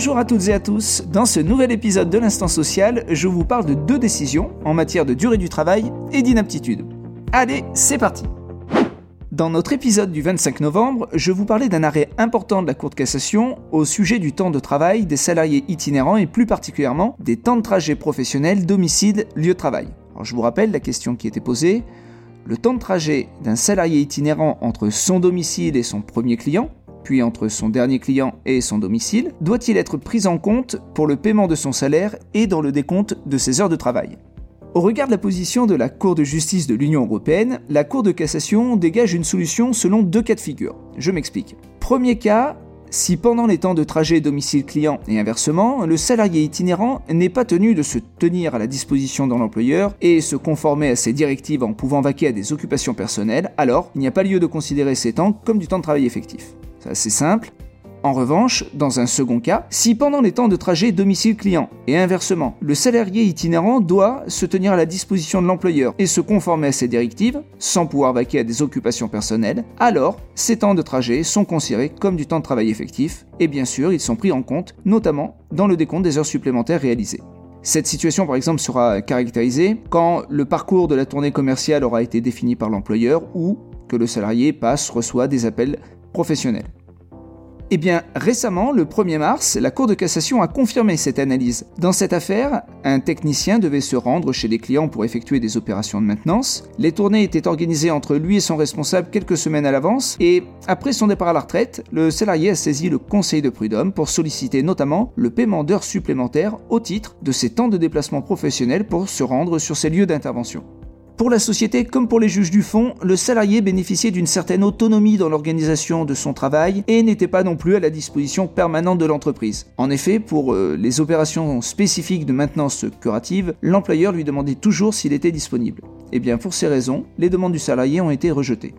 Bonjour à toutes et à tous. Dans ce nouvel épisode de l'Instant Social, je vous parle de deux décisions en matière de durée du travail et d'inaptitude. Allez, c'est parti. Dans notre épisode du 25 novembre, je vous parlais d'un arrêt important de la Cour de cassation au sujet du temps de travail des salariés itinérants et plus particulièrement des temps de trajet professionnel domicile-lieu de travail. Je vous rappelle la question qui était posée. Le temps de trajet d'un salarié itinérant entre son domicile et son premier client, puis entre son dernier client et son domicile, doit-il être pris en compte pour le paiement de son salaire et dans le décompte de ses heures de travail? Au regard de la position de la Cour de justice de l'Union européenne, la Cour de cassation dégage une solution selon deux cas de figure. Je m'explique. Premier cas, si pendant les temps de trajet domicile-client et inversement, le salarié itinérant n'est pas tenu de se tenir à la disposition de l'employeur et se conformer à ses directives en pouvant vaquer à des occupations personnelles, alors il n'y a pas lieu de considérer ces temps comme du temps de travail effectif. C'est assez simple. En revanche, dans un second cas, si pendant les temps de trajet domicile-client et inversement, le salarié itinérant doit se tenir à la disposition de l'employeur et se conformer à ses directives, sans pouvoir vaquer à des occupations personnelles, alors ces temps de trajet sont considérés comme du temps de travail effectif, et bien sûr, ils sont pris en compte, notamment dans le décompte des heures supplémentaires réalisées. Cette situation, par exemple, sera caractérisée quand le parcours de la tournée commerciale aura été défini par l'employeur ou que le salarié passe, reçoit des appels professionnels. Eh bien, récemment, le 1er mars, la Cour de cassation a confirmé cette analyse. Dans cette affaire, un technicien devait se rendre chez des clients pour effectuer des opérations de maintenance. Les tournées étaient organisées entre lui et son responsable quelques semaines à l'avance, et après son départ à la retraite, le salarié a saisi le conseil de prud'homme pour solliciter notamment le paiement d'heures supplémentaires au titre de ses temps de déplacement professionnel pour se rendre sur ses lieux d'intervention. Pour la société comme pour les juges du fond, le salarié bénéficiait d'une certaine autonomie dans l'organisation de son travail et n'était pas non plus à la disposition permanente de l'entreprise. En effet, pour euh, les opérations spécifiques de maintenance curative, l'employeur lui demandait toujours s'il était disponible. Et eh bien pour ces raisons, les demandes du salarié ont été rejetées.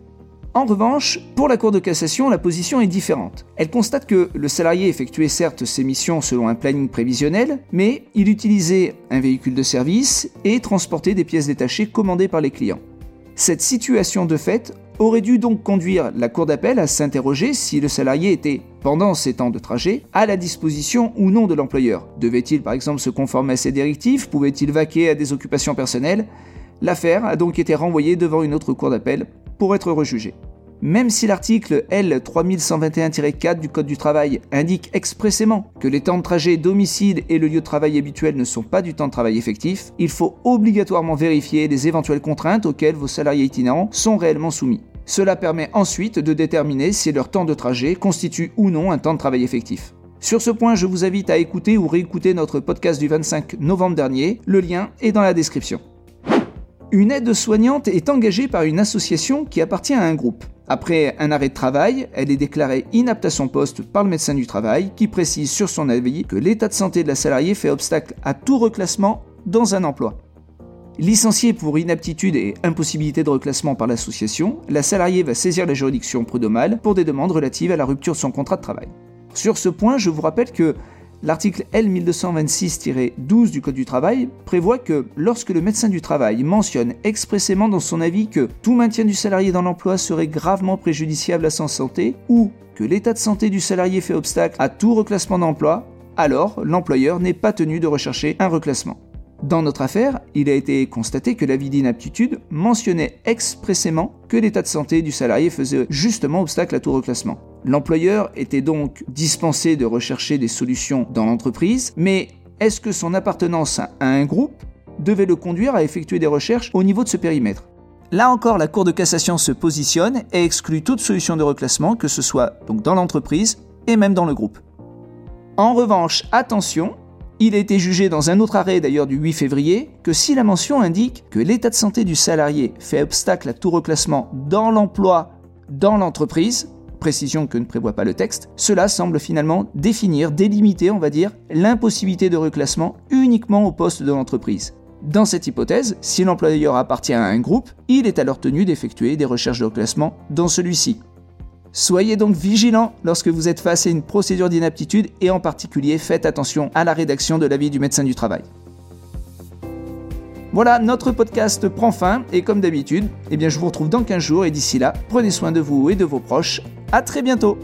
En revanche, pour la Cour de cassation, la position est différente. Elle constate que le salarié effectuait certes ses missions selon un planning prévisionnel, mais il utilisait un véhicule de service et transportait des pièces détachées commandées par les clients. Cette situation de fait aurait dû donc conduire la Cour d'appel à s'interroger si le salarié était, pendant ses temps de trajet, à la disposition ou non de l'employeur. Devait-il par exemple se conformer à ses directives? Pouvait-il vaquer à des occupations personnelles? L'affaire a donc été renvoyée devant une autre Cour d'appel pour être rejugé. Même si l'article L3121-4 du Code du travail indique expressément que les temps de trajet domicile et le lieu de travail habituel ne sont pas du temps de travail effectif, il faut obligatoirement vérifier les éventuelles contraintes auxquelles vos salariés itinérants sont réellement soumis. Cela permet ensuite de déterminer si leur temps de trajet constitue ou non un temps de travail effectif. Sur ce point, je vous invite à écouter ou réécouter notre podcast du 25 novembre dernier, le lien est dans la description. Une aide soignante est engagée par une association qui appartient à un groupe. Après un arrêt de travail, elle est déclarée inapte à son poste par le médecin du travail qui précise sur son avis que l'état de santé de la salariée fait obstacle à tout reclassement dans un emploi. Licenciée pour inaptitude et impossibilité de reclassement par l'association, la salariée va saisir la juridiction prud'homale pour des demandes relatives à la rupture de son contrat de travail. Sur ce point, je vous rappelle que L'article L1226-12 du Code du travail prévoit que lorsque le médecin du travail mentionne expressément dans son avis que tout maintien du salarié dans l'emploi serait gravement préjudiciable à sa santé ou que l'état de santé du salarié fait obstacle à tout reclassement d'emploi, alors l'employeur n'est pas tenu de rechercher un reclassement. Dans notre affaire, il a été constaté que l'avis d'inaptitude mentionnait expressément que l'état de santé du salarié faisait justement obstacle à tout reclassement. L'employeur était donc dispensé de rechercher des solutions dans l'entreprise, mais est-ce que son appartenance à un groupe devait le conduire à effectuer des recherches au niveau de ce périmètre? Là encore, la Cour de cassation se positionne et exclut toute solution de reclassement, que ce soit donc dans l'entreprise et même dans le groupe. En revanche, attention, il a été jugé dans un autre arrêt d'ailleurs du 8 février que si la mention indique que l'état de santé du salarié fait obstacle à tout reclassement dans l'emploi dans l'entreprise, précision que ne prévoit pas le texte, cela semble finalement définir, délimiter, on va dire, l'impossibilité de reclassement uniquement au poste de l'entreprise. Dans cette hypothèse, si l'employeur appartient à un groupe, il est alors tenu d'effectuer des recherches de reclassement dans celui-ci. Soyez donc vigilant lorsque vous êtes face à une procédure d'inaptitude et en particulier faites attention à la rédaction de l'avis du médecin du travail. Voilà, notre podcast prend fin et comme d'habitude, eh bien je vous retrouve dans 15 jours et d'ici là, prenez soin de vous et de vos proches. À très bientôt